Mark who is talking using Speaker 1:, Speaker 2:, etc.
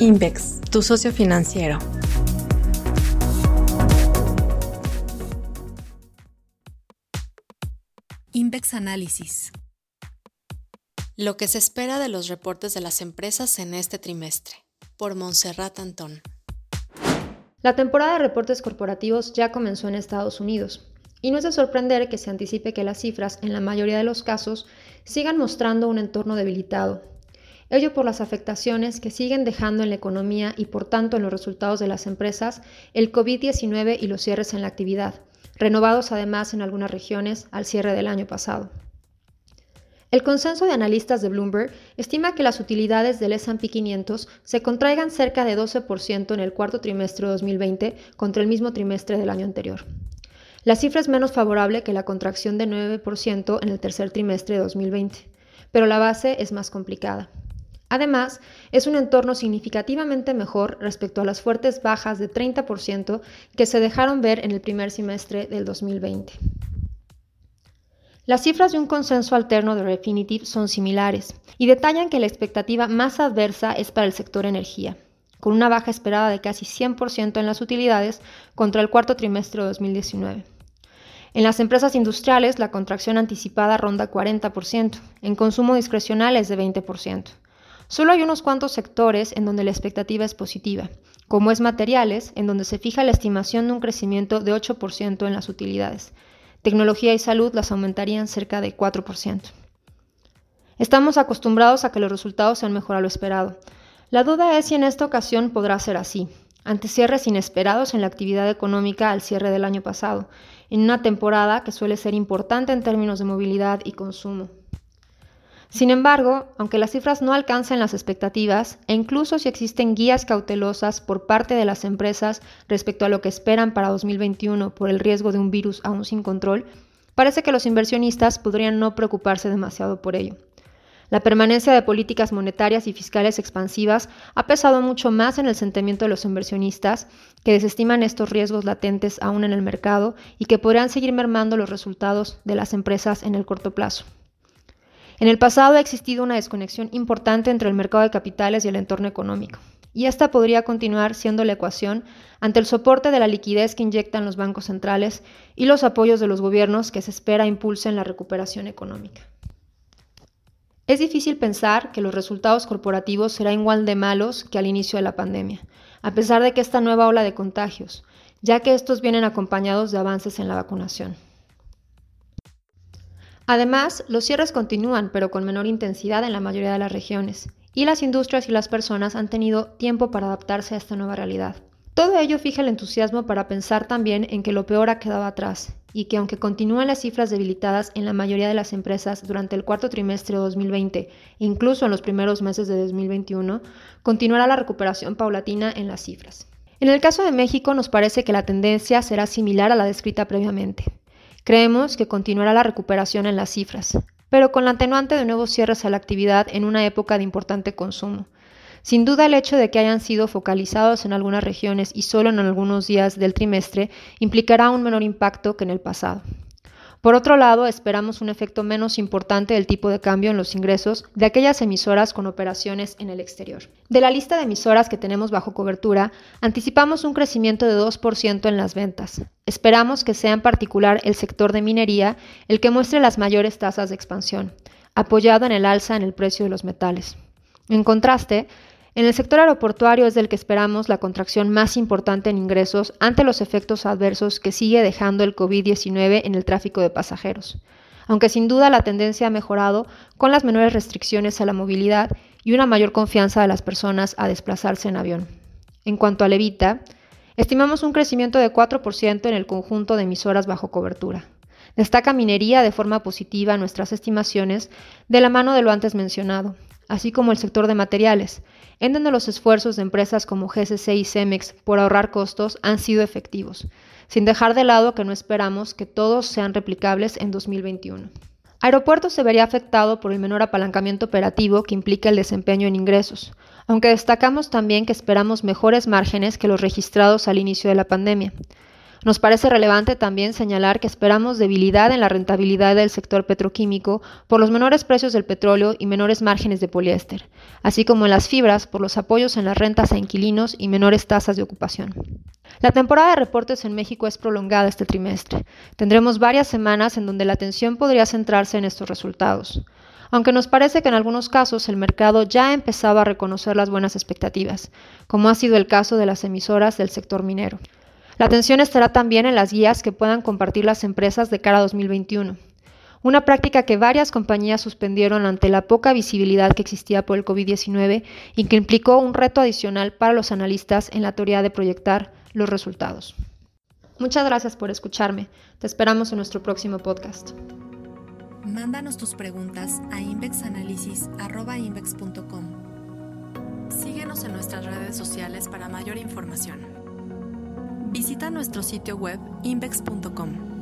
Speaker 1: Invex, tu socio financiero.
Speaker 2: Invex Análisis. Lo que se espera de los reportes de las empresas en este trimestre, por Montserrat Antón.
Speaker 3: La temporada de reportes corporativos ya comenzó en Estados Unidos, y no es de sorprender que se anticipe que las cifras, en la mayoría de los casos, sigan mostrando un entorno debilitado, ello por las afectaciones que siguen dejando en la economía y por tanto en los resultados de las empresas el COVID-19 y los cierres en la actividad, renovados además en algunas regiones al cierre del año pasado. El consenso de analistas de Bloomberg estima que las utilidades del S&P 500 se contraigan cerca de 12% en el cuarto trimestre de 2020 contra el mismo trimestre del año anterior. La cifra es menos favorable que la contracción de 9% en el tercer trimestre de 2020, pero la base es más complicada. Además, es un entorno significativamente mejor respecto a las fuertes bajas de 30% que se dejaron ver en el primer semestre del 2020. Las cifras de un consenso alterno de Refinitiv son similares y detallan que la expectativa más adversa es para el sector energía, con una baja esperada de casi 100% en las utilidades contra el cuarto trimestre de 2019. En las empresas industriales, la contracción anticipada ronda 40%, en consumo discrecional es de 20%. Solo hay unos cuantos sectores en donde la expectativa es positiva, como es materiales, en donde se fija la estimación de un crecimiento de 8% en las utilidades, Tecnología y salud las aumentarían cerca de 4%. Estamos acostumbrados a que los resultados sean mejor a lo esperado. La duda es si en esta ocasión podrá ser así, ante cierres inesperados en la actividad económica al cierre del año pasado, en una temporada que suele ser importante en términos de movilidad y consumo. Sin embargo, aunque las cifras no alcancen las expectativas, e incluso si existen guías cautelosas por parte de las empresas respecto a lo que esperan para 2021 por el riesgo de un virus aún sin control, parece que los inversionistas podrían no preocuparse demasiado por ello. La permanencia de políticas monetarias y fiscales expansivas ha pesado mucho más en el sentimiento de los inversionistas, que desestiman estos riesgos latentes aún en el mercado y que podrían seguir mermando los resultados de las empresas en el corto plazo. En el pasado ha existido una desconexión importante entre el mercado de capitales y el entorno económico, y esta podría continuar siendo la ecuación ante el soporte de la liquidez que inyectan los bancos centrales y los apoyos de los gobiernos que se espera impulsen la recuperación económica. Es difícil pensar que los resultados corporativos serán igual de malos que al inicio de la pandemia, a pesar de que esta nueva ola de contagios, ya que estos vienen acompañados de avances en la vacunación. Además, los cierres continúan, pero con menor intensidad en la mayoría de las regiones, y las industrias y las personas han tenido tiempo para adaptarse a esta nueva realidad. Todo ello fija el entusiasmo para pensar también en que lo peor ha quedado atrás y que aunque continúan las cifras debilitadas en la mayoría de las empresas durante el cuarto trimestre de 2020 e incluso en los primeros meses de 2021, continuará la recuperación paulatina en las cifras. En el caso de México nos parece que la tendencia será similar a la descrita previamente. Creemos que continuará la recuperación en las cifras, pero con la atenuante de nuevos cierres a la actividad en una época de importante consumo. Sin duda el hecho de que hayan sido focalizados en algunas regiones y solo en algunos días del trimestre implicará un menor impacto que en el pasado. Por otro lado, esperamos un efecto menos importante del tipo de cambio en los ingresos de aquellas emisoras con operaciones en el exterior. De la lista de emisoras que tenemos bajo cobertura, anticipamos un crecimiento de 2% en las ventas. Esperamos que sea en particular el sector de minería el que muestre las mayores tasas de expansión, apoyado en el alza en el precio de los metales. En contraste, en el sector aeroportuario es del que esperamos la contracción más importante en ingresos ante los efectos adversos que sigue dejando el COVID-19 en el tráfico de pasajeros, aunque sin duda la tendencia ha mejorado con las menores restricciones a la movilidad y una mayor confianza de las personas a desplazarse en avión. En cuanto a Levita, estimamos un crecimiento de 4% en el conjunto de emisoras bajo cobertura. Destaca minería de forma positiva nuestras estimaciones de la mano de lo antes mencionado, así como el sector de materiales, en donde los esfuerzos de empresas como GCC y Cemex por ahorrar costos han sido efectivos, sin dejar de lado que no esperamos que todos sean replicables en 2021. Aeropuertos se vería afectado por el menor apalancamiento operativo que implica el desempeño en ingresos, aunque destacamos también que esperamos mejores márgenes que los registrados al inicio de la pandemia. Nos parece relevante también señalar que esperamos debilidad en la rentabilidad del sector petroquímico por los menores precios del petróleo y menores márgenes de poliéster, así como en las fibras por los apoyos en las rentas a inquilinos y menores tasas de ocupación. La temporada de reportes en México es prolongada este trimestre. Tendremos varias semanas en donde la atención podría centrarse en estos resultados aunque nos parece que en algunos casos el mercado ya empezaba a reconocer las buenas expectativas, como ha sido el caso de las emisoras del sector minero. La atención estará también en las guías que puedan compartir las empresas de cara a 2021, una práctica que varias compañías suspendieron ante la poca visibilidad que existía por el COVID-19 y que implicó un reto adicional para los analistas en la teoría de proyectar los resultados. Muchas gracias por escucharme. Te esperamos en nuestro próximo podcast.
Speaker 2: Mándanos tus preguntas a invexanalysis.com. Síguenos en nuestras redes sociales para mayor información. Visita nuestro sitio web invex.com.